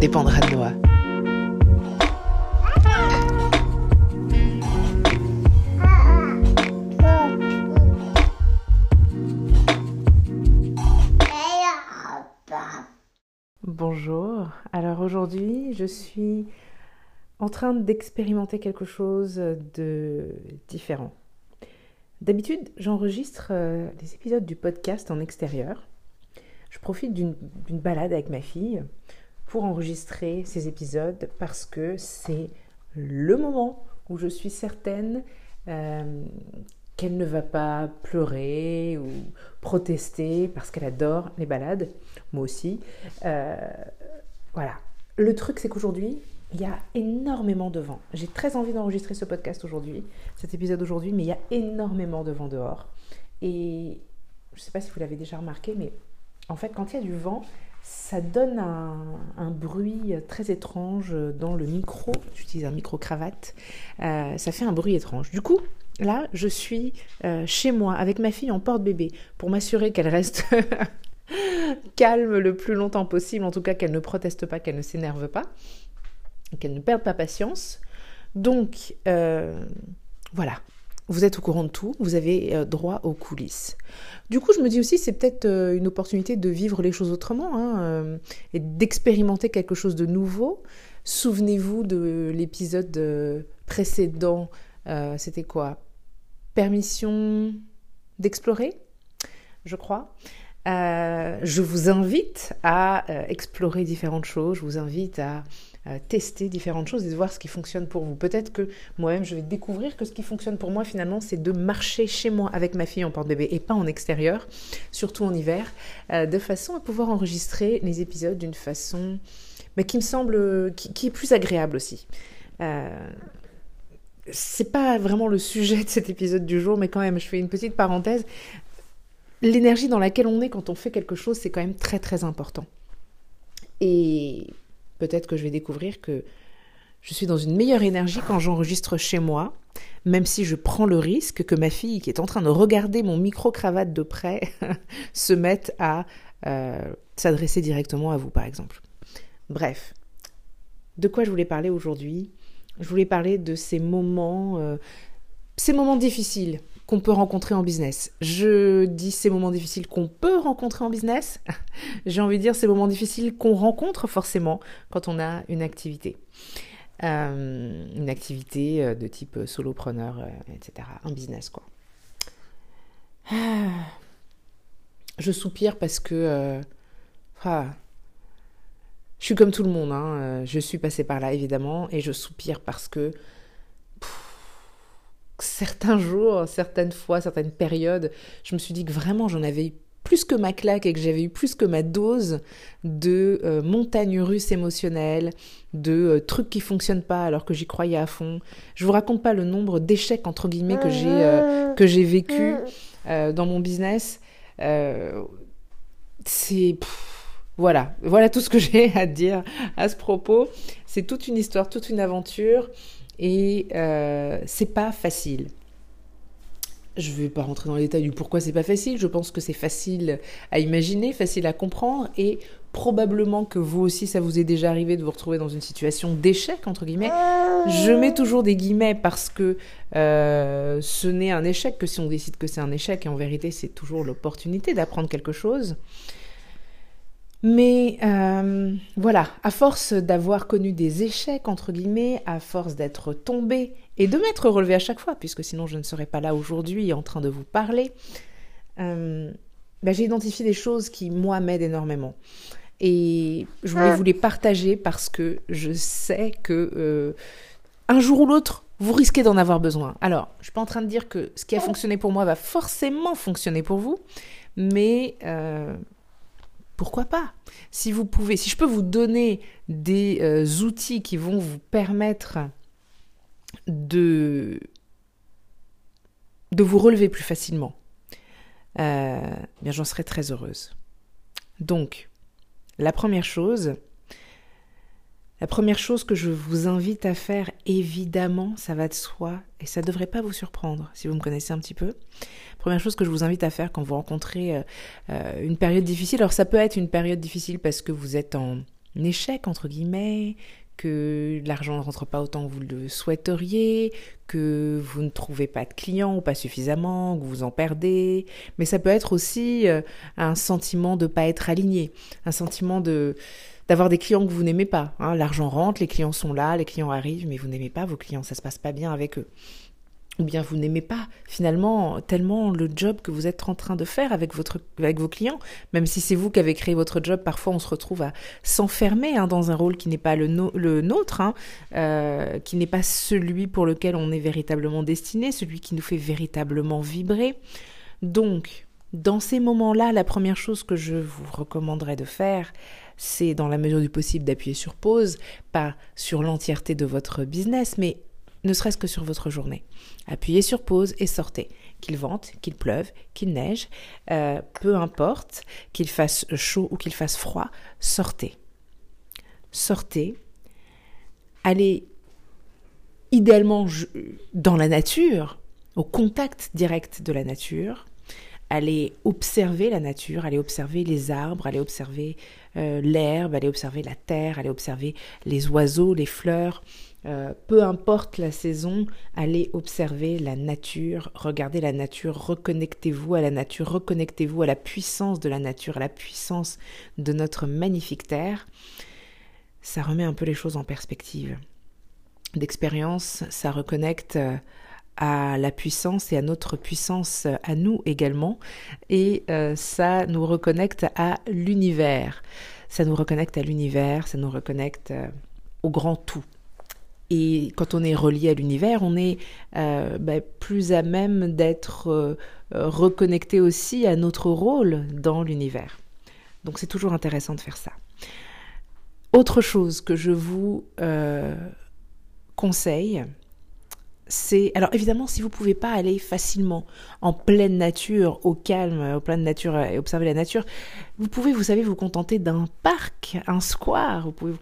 Dépendra de Noah. Bonjour. Alors aujourd'hui, je suis en train d'expérimenter quelque chose de différent. D'habitude, j'enregistre euh, les épisodes du podcast en extérieur. Je profite d'une balade avec ma fille pour enregistrer ces épisodes parce que c'est le moment où je suis certaine euh, qu'elle ne va pas pleurer ou protester parce qu'elle adore les balades, moi aussi. Euh, voilà. Le truc, c'est qu'aujourd'hui, il y a énormément de vent. J'ai très envie d'enregistrer ce podcast aujourd'hui, cet épisode aujourd'hui, mais il y a énormément de vent dehors. Et je ne sais pas si vous l'avez déjà remarqué, mais en fait, quand il y a du vent, ça donne un, bruit très étrange dans le micro. J'utilise un micro-cravate. Euh, ça fait un bruit étrange. Du coup, là, je suis euh, chez moi avec ma fille en porte-bébé pour m'assurer qu'elle reste calme le plus longtemps possible, en tout cas qu'elle ne proteste pas, qu'elle ne s'énerve pas, qu'elle ne perde pas patience. Donc, euh, voilà, vous êtes au courant de tout, vous avez euh, droit aux coulisses. Du coup, je me dis aussi, c'est peut-être euh, une opportunité de vivre les choses autrement hein, euh, et d'expérimenter quelque chose de nouveau. Souvenez-vous de l'épisode précédent, c'était quoi? Permission d'explorer, je crois. je vous invite à explorer différentes choses, je vous invite à tester différentes choses et de voir ce qui fonctionne pour vous. Peut-être que moi-même, je vais découvrir que ce qui fonctionne pour moi, finalement, c'est de marcher chez moi avec ma fille en porte-bébé et pas en extérieur, surtout en hiver, euh, de façon à pouvoir enregistrer les épisodes d'une façon mais qui me semble, qui, est plus agréable aussi. Euh, c'est pas vraiment le sujet de cet épisode du jour, mais quand même, je fais une petite parenthèse. L'énergie dans laquelle on est quand on fait quelque chose, c'est quand même très très important. Et peut-être que je vais découvrir que je suis dans une meilleure énergie quand j'enregistre chez moi, même si je prends le risque que ma fille, qui est en train de regarder mon micro-cravate de près, se mette à euh, s'adresser directement à vous, par exemple. Bref, de quoi je voulais parler aujourd'hui? Je voulais parler de ces moments, euh, ces moments difficiles qu'on peut rencontrer en business. Je dis ces moments difficiles qu'on peut rencontrer en business. J'ai envie de dire ces moments difficiles qu'on rencontre forcément quand on a une activité. Euh, une activité euh, de type solopreneur, euh, etc. Un business, quoi. Je soupire parce que... Ah, je suis comme tout le monde, hein. je suis passée par là évidemment, et je soupire parce que certains jours, certaines fois, certaines périodes, je me suis dit que vraiment j'en avais eu plus que ma claque et que j'avais eu plus que ma dose de euh, montagnes russes émotionnelles, de euh, trucs qui fonctionnent pas alors que j'y croyais à fond. Je vous raconte pas le nombre d'échecs entre guillemets que j'ai euh, que j'ai vécu dans mon business. c'est voilà, voilà tout ce que j'ai à dire à ce propos. C'est toute une histoire, toute une aventure et euh, c'est pas facile. Je ne vais pas rentrer dans les détails du pourquoi c'est pas facile. Je pense que c'est facile à imaginer, facile à comprendre et probablement que vous aussi ça vous est déjà arrivé de vous retrouver dans une situation d'échec entre guillemets. Je mets toujours des guillemets parce que euh, ce n'est un échec que si on décide que c'est un échec et en vérité c'est toujours l'opportunité d'apprendre quelque chose. Mais euh, voilà, à force d'avoir connu des échecs, entre guillemets, à force d'être tombé et de m'être relevé à chaque fois, puisque sinon je ne serais pas là aujourd'hui en train de vous parler, euh, bah, j'ai identifié des choses qui, moi, m'aident énormément. Et je voulais vous les partager parce que je sais que euh, un jour ou l'autre, vous risquez d'en avoir besoin. Alors, je ne suis pas en train de dire que ce qui a fonctionné pour moi va forcément fonctionner pour vous, mais pourquoi pas? Si vous pouvez, si je peux vous donner des euh, outils qui vont vous permettre de, de vous relever plus facilement, euh, bien j'en serais très heureuse. Donc, la première chose, la première chose que je vous invite à faire, évidemment, ça va de soi, et ça ne devrait pas vous surprendre si vous me connaissez un petit peu. Première chose que je vous invite à faire quand vous rencontrez euh, euh, une période difficile, alors ça peut être une période difficile parce que vous êtes en échec, entre guillemets, que l'argent ne rentre pas autant que vous le souhaiteriez, que vous ne trouvez pas de clients ou pas suffisamment, que vous en perdez. Mais ça peut être aussi euh, un sentiment de ne pas être aligné, un sentiment de d'avoir des clients que vous n'aimez pas. Hein. L'argent rentre, les clients sont là, les clients arrivent, mais vous n'aimez pas vos clients, ça se passe pas bien avec eux ou bien vous n'aimez pas finalement tellement le job que vous êtes en train de faire avec, votre, avec vos clients, même si c'est vous qui avez créé votre job, parfois on se retrouve à s'enfermer hein, dans un rôle qui n'est pas le, le nôtre, hein, euh, qui n'est pas celui pour lequel on est véritablement destiné, celui qui nous fait véritablement vibrer. Donc, dans ces moments-là, la première chose que je vous recommanderais de faire, c'est dans la mesure du possible d'appuyer sur pause, pas sur l'entièreté de votre business, mais ne serait-ce que sur votre journée. Appuyez sur pause et sortez. Qu'il vente, qu'il pleuve, qu'il neige, euh, peu importe, qu'il fasse chaud ou qu'il fasse froid, sortez. Sortez. Allez idéalement dans la nature, au contact direct de la nature. Allez observer la nature, allez observer les arbres, allez observer euh, l'herbe, allez observer la terre, allez observer les oiseaux, les fleurs, euh, peu importe la saison, allez observer la nature, regardez la nature, reconnectez-vous à la nature, reconnectez-vous à la puissance de la nature, à la puissance de notre magnifique terre. Ça remet un peu les choses en perspective. D'expérience, ça reconnecte euh, à la puissance et à notre puissance à nous également, et euh, ça nous reconnecte à l'univers. Ça nous reconnecte à l'univers, ça nous reconnecte au grand tout. Et quand on est relié à l'univers, on est euh, bah, plus à même d'être euh, reconnecté aussi à notre rôle dans l'univers. Donc c'est toujours intéressant de faire ça. Autre chose que je vous euh, conseille, c'est alors évidemment si vous pouvez pas aller facilement en pleine nature, au calme, au plein de nature et observer la nature, vous pouvez, vous savez, vous contenter d'un parc, un square. Vous pouvez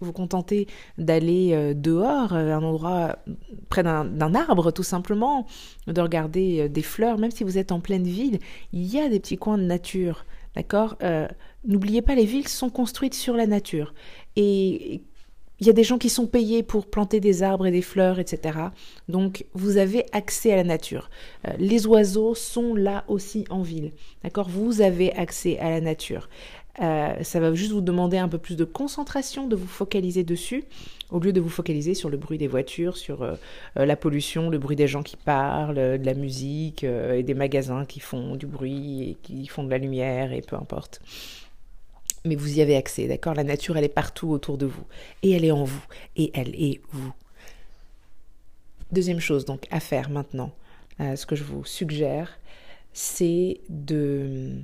vous, contenter d'aller euh, dehors, euh, un endroit près d'un arbre tout simplement, de regarder euh, des fleurs. Même si vous êtes en pleine ville, il y a des petits coins de nature. D'accord N'oubliez pas, les villes sont construites sur la nature. Et il y a des gens qui sont payés pour planter des arbres et des fleurs, etc. Donc vous avez accès à la nature. Euh, les oiseaux sont là aussi en ville. D'accord? Vous avez accès à la nature. Euh, ça va juste vous demander un peu plus de concentration, de vous focaliser dessus, au lieu de vous focaliser sur le bruit des voitures, sur euh, la pollution, le bruit des gens qui parlent, de la musique et des magasins qui font du bruit et qui font de la lumière et peu importe mais vous y avez accès, d'accord? La nature, elle est partout autour de vous, et elle est en vous, et elle est vous. Deuxième chose donc à faire maintenant, euh, ce que je vous suggère, c'est de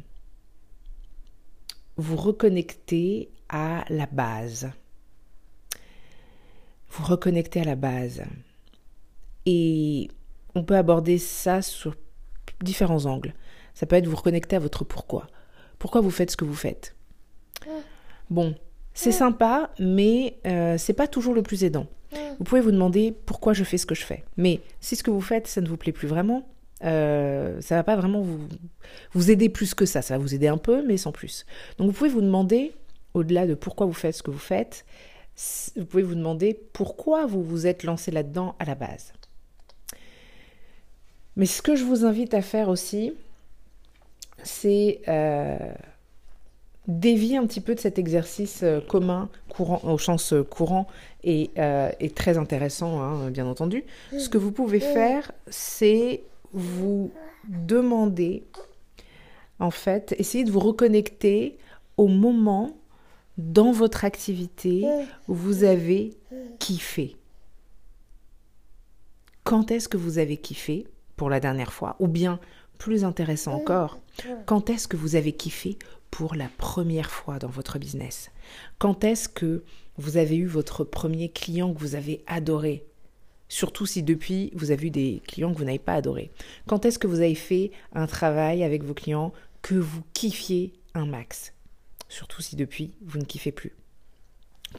vous reconnecter à la base. Vous reconnecter à la base. Et on peut aborder ça sur différents angles. Ça peut être vous reconnecter à votre pourquoi. Pourquoi vous faites ce que vous faites? Bon, c'est sympa, mais euh, c'est pas toujours le plus aidant. Vous pouvez vous demander pourquoi je fais ce que je fais. Mais si ce que vous faites, ça ne vous plaît plus vraiment, euh, ça va pas vraiment vous, vous aider plus que ça. Ça va vous aider un peu, mais sans plus. Donc vous pouvez vous demander, au-delà de pourquoi vous faites ce que vous faites, vous pouvez vous demander pourquoi vous vous êtes lancé là-dedans à la base. Mais ce que je vous invite à faire aussi, c'est euh, dévier un petit peu de cet exercice euh, commun, courant, au sens euh, courant et, euh, très intéressant, hein, bien entendu. Ce que vous pouvez faire, c'est vous demander, en fait, essayer de vous reconnecter au moment dans votre activité où vous avez kiffé. Quand est-ce que vous avez kiffé pour la dernière fois? Ou bien, plus intéressant encore, quand est-ce que vous avez kiffé pour la première fois dans votre business? Quand est-ce que vous avez eu votre premier client que vous avez adoré? Surtout si depuis vous avez eu des clients que vous n'avez pas adorés. Quand est-ce que vous avez fait un travail avec vos clients que vous kiffiez un max? Surtout si depuis vous ne kiffez plus.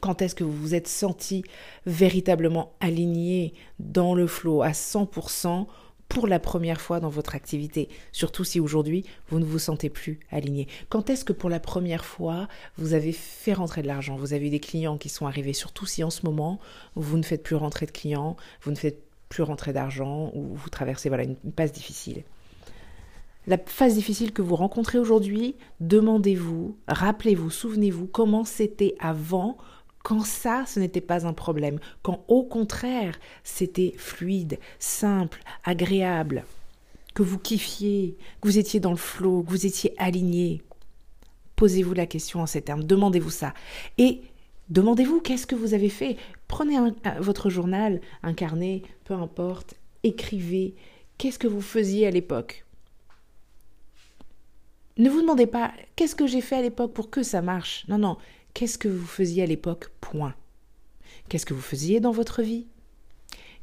Quand est-ce que vous vous êtes senti véritablement aligné dans le flow à 100% pour la première fois dans votre activité, surtout si aujourd'hui vous ne vous sentez plus aligné Quand est-ce que pour la première fois vous avez fait rentrer de l'argent? Vous avez des clients qui sont arrivés, surtout si en ce moment vous ne faites plus rentrer de clients, vous ne faites plus rentrer d'argent ou vous traversez voilà une passe difficile. La phase difficile que vous rencontrez aujourd'hui, demandez-vous, rappelez-vous, souvenez-vous comment c'était avant quand ça, ce n'était pas un problème, quand au contraire, c'était fluide, simple, agréable, que vous kiffiez, que vous étiez dans le flot, que vous étiez aligné. Posez-vous la question en ces termes, demandez-vous ça. Et demandez-vous qu'est-ce que vous avez fait. Prenez votre journal, un carnet, peu importe, écrivez qu'est-ce que vous faisiez à l'époque? Ne vous demandez pas qu'est-ce que j'ai fait à l'époque pour que ça marche? Non, non, Qu'est-ce que vous faisiez à l'époque Point? Qu'est-ce que vous faisiez dans votre vie?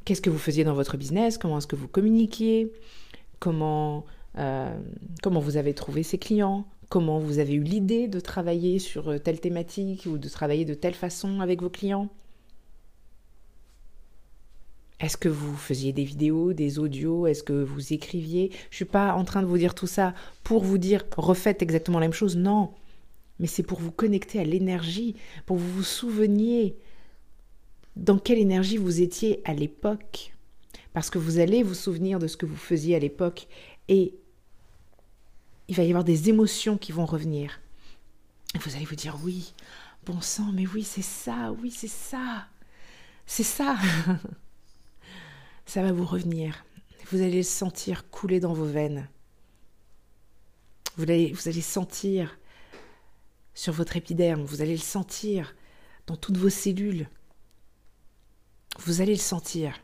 Qu'est-ce que vous faisiez dans votre business? Comment est-ce que vous communiquiez? Comment, euh, comment vous avez trouvé ces clients? Comment vous avez eu l'idée de travailler sur euh, telle thématique ou de travailler de telle façon avec vos clients? Est-ce que vous faisiez des vidéos, des audios? Est-ce que vous écriviez? Je ne suis pas en train de vous dire tout ça pour vous dire refaites exactement la même chose. Non mais c'est pour vous connecter à l'énergie, pour vous vous souveniez dans quelle énergie vous étiez à l'époque. Parce que vous allez vous souvenir de ce que vous faisiez à l'époque et il va y avoir des émotions qui vont revenir. Vous allez vous dire oui, bon sang, mais oui, c'est ça, oui, c'est ça. C'est ça. ça va vous revenir. Vous allez le sentir couler dans vos veines. Vous allez, vous allez sentir sur votre épiderme, vous allez le sentir dans toutes vos cellules. Vous allez le sentir.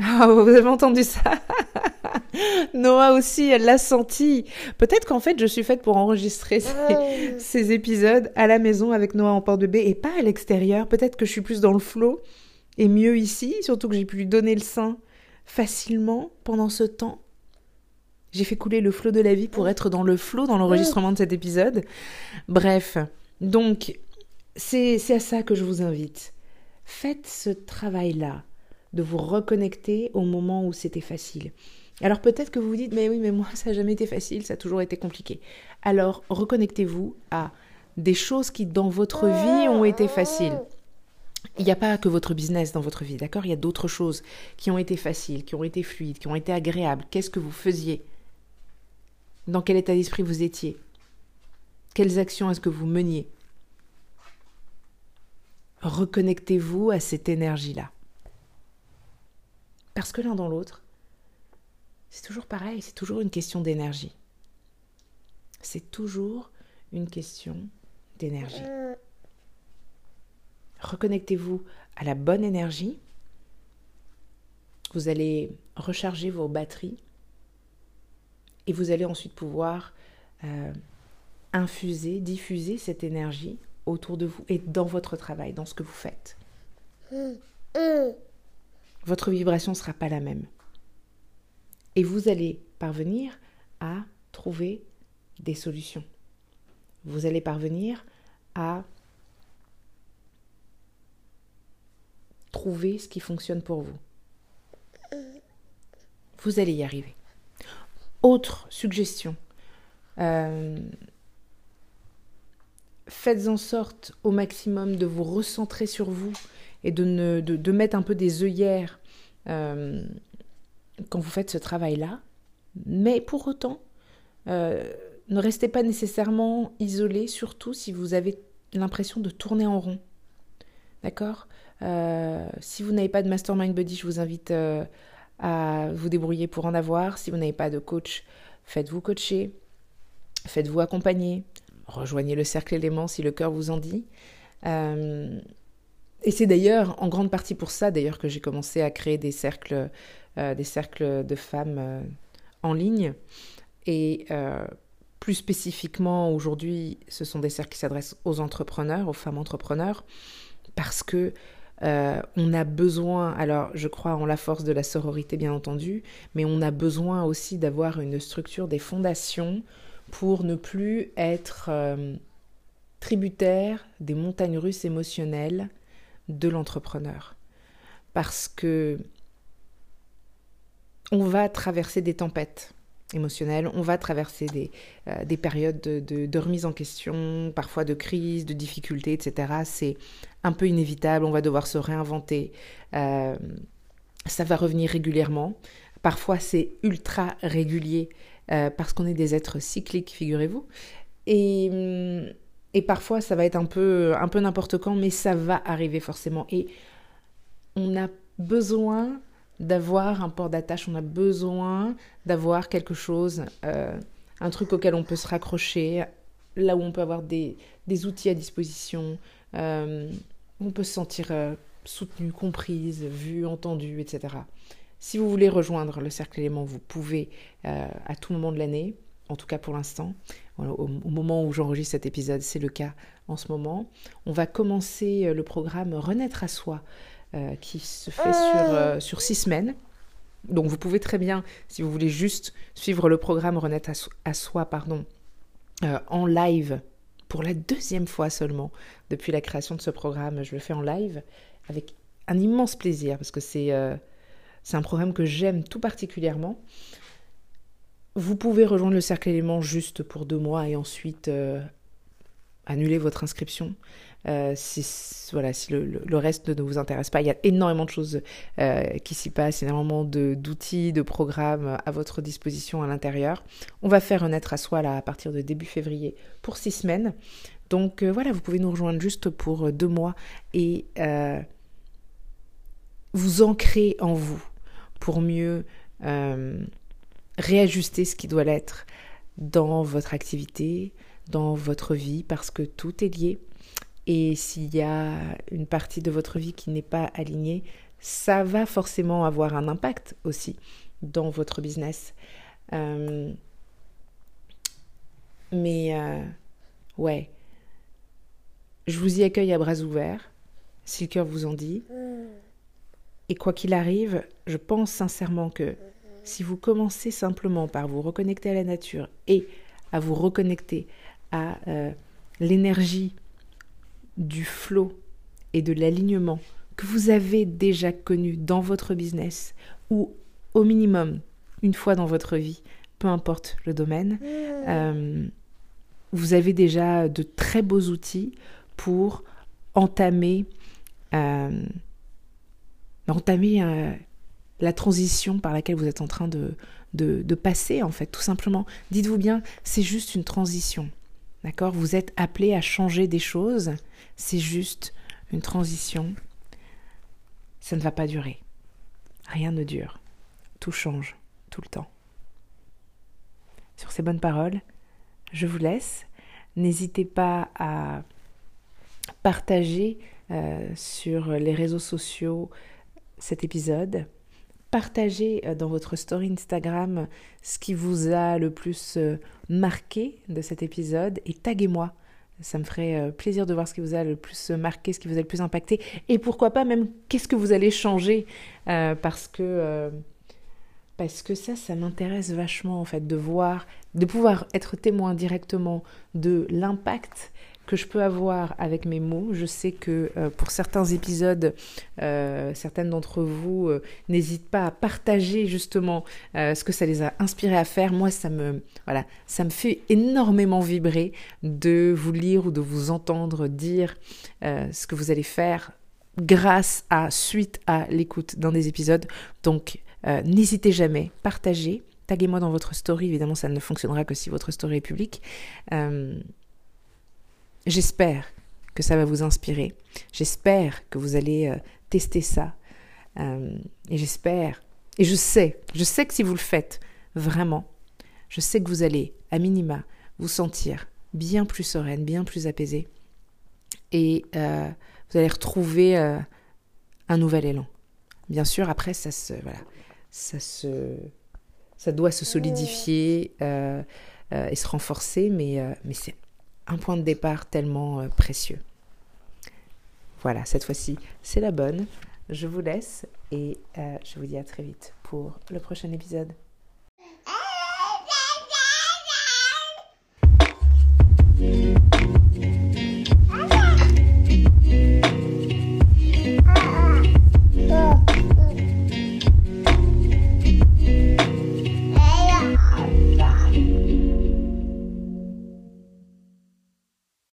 Ah, vous avez entendu ça? Noah aussi, elle l'a senti. Peut-être qu'en fait, je suis faite pour enregistrer ces, épisodes à la maison avec Noah en porte bébé et pas à l'extérieur. Peut-être que je suis plus dans le flot et mieux ici, surtout que j'ai pu lui donner le sein facilement pendant ce temps. J'ai fait couler le flot de la vie pour être dans le flot dans l'enregistrement de cet épisode. Bref, donc c'est à ça que je vous invite. Faites ce travail-là, de vous reconnecter au moment où c'était facile. Alors peut-être que vous vous dites, mais oui, mais moi, ça n'a jamais été facile, ça a toujours été compliqué. Alors reconnectez-vous à des choses qui, dans votre vie, ont été faciles. Il n'y a pas que votre business dans votre vie, d'accord? Il y a d'autres choses qui ont été faciles, qui ont été fluides, qui ont été agréables. Qu'est-ce que vous faisiez? Dans quel état d'esprit vous étiez? Quelles actions est-ce que vous meniez? Reconnectez-vous à cette énergie-là. Parce que l'un dans l'autre, c'est toujours pareil, c'est toujours une question d'énergie. C'est toujours une question d'énergie. Reconnectez-vous à la bonne énergie. Vous allez recharger vos batteries et vous allez ensuite pouvoir euh, infuser, diffuser cette énergie autour de vous et dans votre travail, dans ce que vous faites. Votre vibration ne sera pas la même. Et vous allez parvenir à trouver des solutions. Vous allez parvenir à trouver ce qui fonctionne pour vous. Vous allez y arriver. Autre suggestion. Euh, faites en sorte au maximum de vous recentrer sur vous et de, ne, de, mettre un peu des œillères euh, quand vous faites ce travail-là. Mais pour autant, euh, ne restez pas nécessairement isolé, surtout si vous avez l'impression de tourner en rond. D'accord? Si vous n'avez pas de Mastermind Buddy, je vous invite à vous débrouiller pour en avoir. Si vous n'avez pas de coach, faites-vous coacher, faites-vous accompagner, rejoignez le cercle élément si le cœur vous en dit. Euh, et c'est d'ailleurs en grande partie pour ça d'ailleurs que j'ai commencé à créer des cercles, euh, des cercles de femmes euh, en ligne. Et plus spécifiquement aujourd'hui, ce sont des cercles qui s'adressent aux entrepreneurs, aux femmes entrepreneurs, parce que euh, on a besoin, alors je crois en la force de la sororité bien entendu, mais on a besoin aussi d'avoir une structure des fondations pour ne plus être euh, tributaire des montagnes russes émotionnelles de l'entrepreneur. Parce que on va traverser des tempêtes on va traverser des, euh, des périodes de, de, remise en question, parfois de crise, de difficultés, etc. C'est un peu inévitable, on va devoir se réinventer. Euh, ça va revenir régulièrement. Parfois, c'est ultra régulier euh, parce qu'on est des êtres cycliques, figurez-vous. Et, hum, et, parfois, ça va être un peu, un peu n'importe quand, mais ça va arriver forcément. Et on a besoin d'avoir un port d'attache, on a besoin d'avoir quelque chose, euh, un truc auquel on peut se raccrocher, là où on peut avoir des, des outils à disposition, euh, on peut se sentir euh, soutenu, comprise, vu, entendu, etc. Si vous voulez rejoindre le cercle élément, vous pouvez à tout moment de l'année, en tout cas pour l'instant. Au, moment où j'enregistre cet épisode, c'est le cas en ce moment. On va commencer le programme Renaître à soi euh, qui se fait sur, euh, sur six semaines. Donc vous pouvez très bien, si vous voulez juste suivre le programme Renaître à, soi, pardon, euh, en live pour la deuxième fois seulement depuis la création de ce programme. Je le fais en live avec un immense plaisir parce que c'est c'est un programme que j'aime tout particulièrement. Vous pouvez rejoindre le cercle élément juste pour deux mois et ensuite annuler votre inscription. Euh, si, voilà, si le, reste ne vous intéresse pas, il y a énormément de choses euh, qui s'y passent, énormément d'outils, de, programmes à votre disposition à l'intérieur. On va faire renaître à soi là, à partir de début février pour six semaines. Donc euh, voilà, vous pouvez nous rejoindre juste pour deux mois et vous ancrer en vous pour mieux réajuster ce qui doit l'être dans votre activité, dans votre vie, parce que tout est lié. Et s'il y a une partie de votre vie qui n'est pas alignée, ça va forcément avoir un impact aussi dans votre business. Euh, mais euh, ouais, je vous y accueille à bras ouverts, si le cœur vous en dit. Et quoi qu'il arrive, je pense sincèrement que si vous commencez simplement par vous reconnecter à la nature et à vous reconnecter à euh, l'énergie du flot et de l'alignement que vous avez déjà connu dans votre business ou au minimum une fois dans votre vie, peu importe le domaine, mmh. euh, vous avez déjà de très beaux outils pour entamer, euh, entamer euh, la transition par laquelle vous êtes en train de, de passer, en fait, tout simplement. Dites-vous bien, c'est juste une transition. D'accord? Vous êtes appelé à changer des choses. C'est juste une transition. Ça ne va pas durer. Rien ne dure. Tout change tout le temps. Sur ces bonnes paroles, je vous laisse. N'hésitez pas à partager euh, sur les réseaux sociaux cet épisode partagez euh, dans votre story Instagram ce qui vous a le plus euh, marqué de cet épisode et taguez-moi. Ça me ferait euh, plaisir de voir ce qui vous a le plus marqué, ce qui vous a le plus impacté. Et pourquoi pas même qu'est-ce que vous allez changer parce que parce que ça, ça m'intéresse vachement en fait de voir, de pouvoir être témoin directement de l'impact que je peux avoir avec mes mots. Je sais que euh, pour certains épisodes, euh, certaines d'entre vous euh, n'hésitent pas à partager justement ce que ça les a inspirés à faire. Moi, ça me, voilà, ça me fait énormément vibrer de vous lire ou de vous entendre dire ce que vous allez faire grâce à, suite à l'écoute d'un des épisodes. Donc, n'hésitez jamais, partagez. Taguez-moi dans votre story, évidemment ça ne fonctionnera que si votre story est publique. J'espère que ça va vous inspirer. J'espère que vous allez euh, tester ça. Euh, et j'espère, et je sais, je sais que si vous le faites vraiment, je sais que vous allez, à minima, vous sentir bien plus sereine, bien plus apaisée. Et euh, vous allez retrouver un nouvel élan. Bien sûr, après, ça se, voilà, ça se, ça doit se solidifier et se renforcer, mais, mais c'est un point de départ tellement euh, précieux. Voilà, cette fois-ci, c'est la bonne. Je vous laisse et euh, je vous dis à très vite pour le prochain épisode.